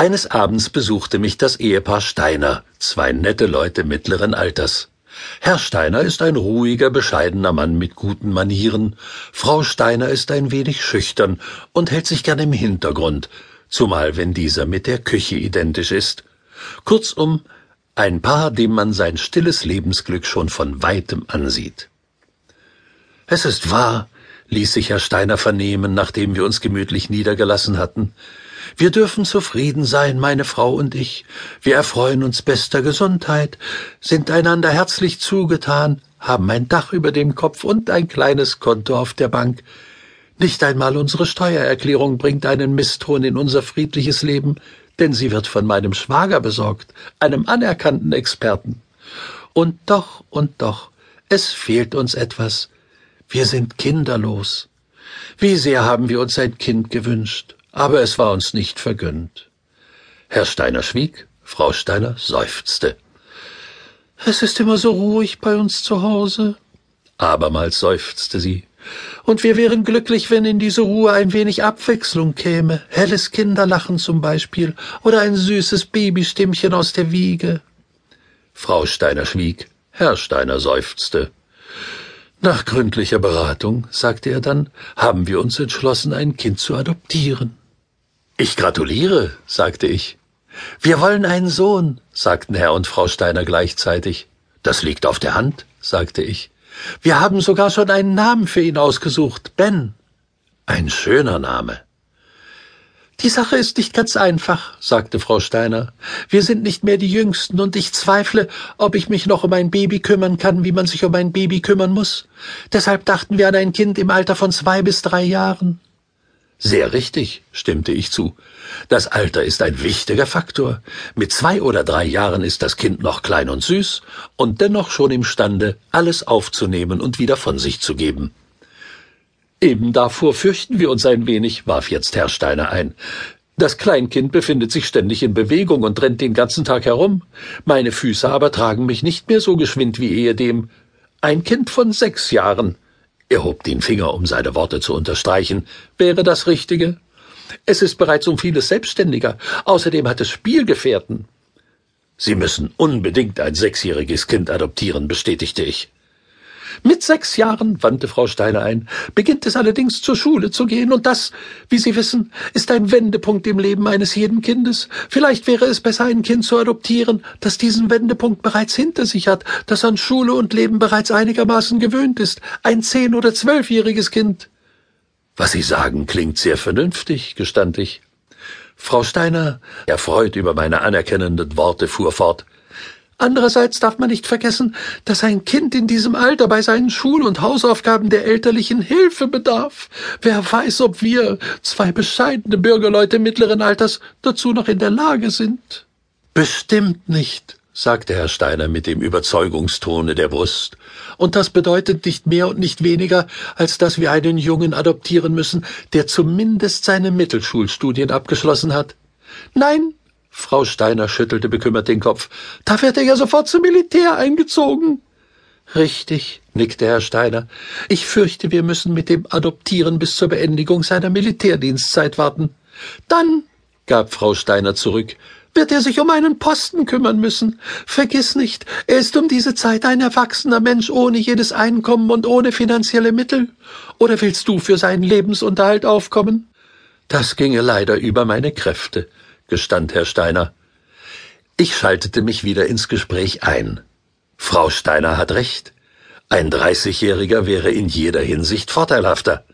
Eines Abends besuchte mich das Ehepaar Steiner, zwei nette Leute mittleren Alters. Herr Steiner ist ein ruhiger, bescheidener Mann mit guten Manieren, Frau Steiner ist ein wenig schüchtern und hält sich gern im Hintergrund, zumal wenn dieser mit der Küche identisch ist. Kurzum, ein Paar, dem man sein stilles Lebensglück schon von weitem ansieht. Es ist wahr, ließ sich Herr Steiner vernehmen, nachdem wir uns gemütlich niedergelassen hatten. Wir dürfen zufrieden sein, meine Frau und ich. Wir erfreuen uns bester Gesundheit, sind einander herzlich zugetan, haben ein Dach über dem Kopf und ein kleines Konto auf der Bank. Nicht einmal unsere Steuererklärung bringt einen Misston in unser friedliches Leben, denn sie wird von meinem Schwager besorgt, einem anerkannten Experten. Und doch, und doch, es fehlt uns etwas. Wir sind kinderlos. Wie sehr haben wir uns ein Kind gewünscht aber es war uns nicht vergönnt. Herr Steiner schwieg, Frau Steiner seufzte. Es ist immer so ruhig bei uns zu Hause. Abermals seufzte sie. Und wir wären glücklich, wenn in diese Ruhe ein wenig Abwechslung käme. Helles Kinderlachen zum Beispiel oder ein süßes Babystimmchen aus der Wiege. Frau Steiner schwieg, Herr Steiner seufzte. Nach gründlicher Beratung, sagte er dann, haben wir uns entschlossen, ein Kind zu adoptieren. Ich gratuliere, sagte ich. Wir wollen einen Sohn, sagten Herr und Frau Steiner gleichzeitig. Das liegt auf der Hand, sagte ich. Wir haben sogar schon einen Namen für ihn ausgesucht, Ben. Ein schöner Name. Die Sache ist nicht ganz einfach, sagte Frau Steiner. Wir sind nicht mehr die Jüngsten, und ich zweifle, ob ich mich noch um ein Baby kümmern kann, wie man sich um ein Baby kümmern muss. Deshalb dachten wir an ein Kind im Alter von zwei bis drei Jahren. Sehr richtig, stimmte ich zu. Das Alter ist ein wichtiger Faktor. Mit zwei oder drei Jahren ist das Kind noch klein und süß und dennoch schon imstande, alles aufzunehmen und wieder von sich zu geben. Eben davor fürchten wir uns ein wenig, warf jetzt Herr Steiner ein. Das Kleinkind befindet sich ständig in Bewegung und rennt den ganzen Tag herum. Meine Füße aber tragen mich nicht mehr so geschwind wie ehedem. Ein Kind von sechs Jahren. Er hob den Finger, um seine Worte zu unterstreichen. Wäre das Richtige? Es ist bereits um vieles selbstständiger. Außerdem hat es Spielgefährten. Sie müssen unbedingt ein sechsjähriges Kind adoptieren, bestätigte ich. Mit sechs Jahren, wandte Frau Steiner ein, beginnt es allerdings zur Schule zu gehen, und das, wie Sie wissen, ist ein Wendepunkt im Leben eines jeden Kindes. Vielleicht wäre es besser, ein Kind zu adoptieren, das diesen Wendepunkt bereits hinter sich hat, das an Schule und Leben bereits einigermaßen gewöhnt ist, ein zehn- oder zwölfjähriges Kind. Was Sie sagen, klingt sehr vernünftig, gestand ich. Frau Steiner, erfreut über meine anerkennenden Worte, fuhr fort. Andererseits darf man nicht vergessen, dass ein Kind in diesem Alter bei seinen Schul- und Hausaufgaben der elterlichen Hilfe bedarf. Wer weiß, ob wir, zwei bescheidene Bürgerleute mittleren Alters, dazu noch in der Lage sind. Bestimmt nicht, sagte Herr Steiner mit dem Überzeugungstone der Brust. Und das bedeutet nicht mehr und nicht weniger, als dass wir einen Jungen adoptieren müssen, der zumindest seine Mittelschulstudien abgeschlossen hat. Nein, Frau Steiner schüttelte bekümmert den Kopf. Da wird er ja sofort zum Militär eingezogen. Richtig, nickte Herr Steiner. Ich fürchte, wir müssen mit dem Adoptieren bis zur Beendigung seiner Militärdienstzeit warten. Dann, gab Frau Steiner zurück, wird er sich um einen Posten kümmern müssen. Vergiss nicht, er ist um diese Zeit ein erwachsener Mensch ohne jedes Einkommen und ohne finanzielle Mittel. Oder willst du für seinen Lebensunterhalt aufkommen? Das ginge leider über meine Kräfte gestand Herr Steiner. Ich schaltete mich wieder ins Gespräch ein. Frau Steiner hat recht. Ein Dreißigjähriger wäre in jeder Hinsicht vorteilhafter.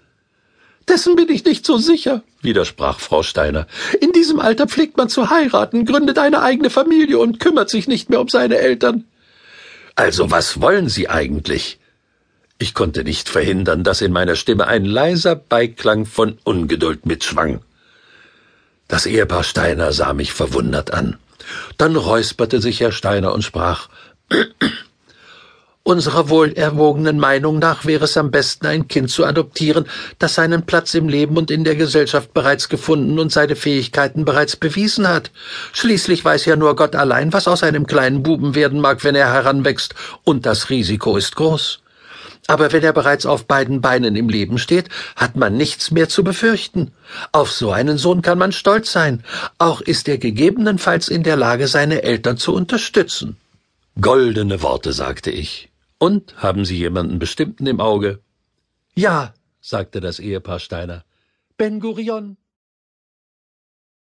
Dessen bin ich nicht so sicher, widersprach Frau Steiner. In diesem Alter pflegt man zu heiraten, gründet eine eigene Familie und kümmert sich nicht mehr um seine Eltern. Also was wollen Sie eigentlich? Ich konnte nicht verhindern, dass in meiner Stimme ein leiser Beiklang von Ungeduld mitschwang. Das Ehepaar Steiner sah mich verwundert an. Dann räusperte sich Herr Steiner und sprach Unserer wohlerwogenen Meinung nach wäre es am besten, ein Kind zu adoptieren, das seinen Platz im Leben und in der Gesellschaft bereits gefunden und seine Fähigkeiten bereits bewiesen hat. Schließlich weiß ja nur Gott allein, was aus einem kleinen Buben werden mag, wenn er heranwächst, und das Risiko ist groß. Aber wenn er bereits auf beiden Beinen im Leben steht, hat man nichts mehr zu befürchten. Auf so einen Sohn kann man stolz sein. Auch ist er gegebenenfalls in der Lage, seine Eltern zu unterstützen. Goldene Worte, sagte ich. Und haben Sie jemanden bestimmten im Auge? Ja, sagte das Ehepaar Steiner. Ben Gurion.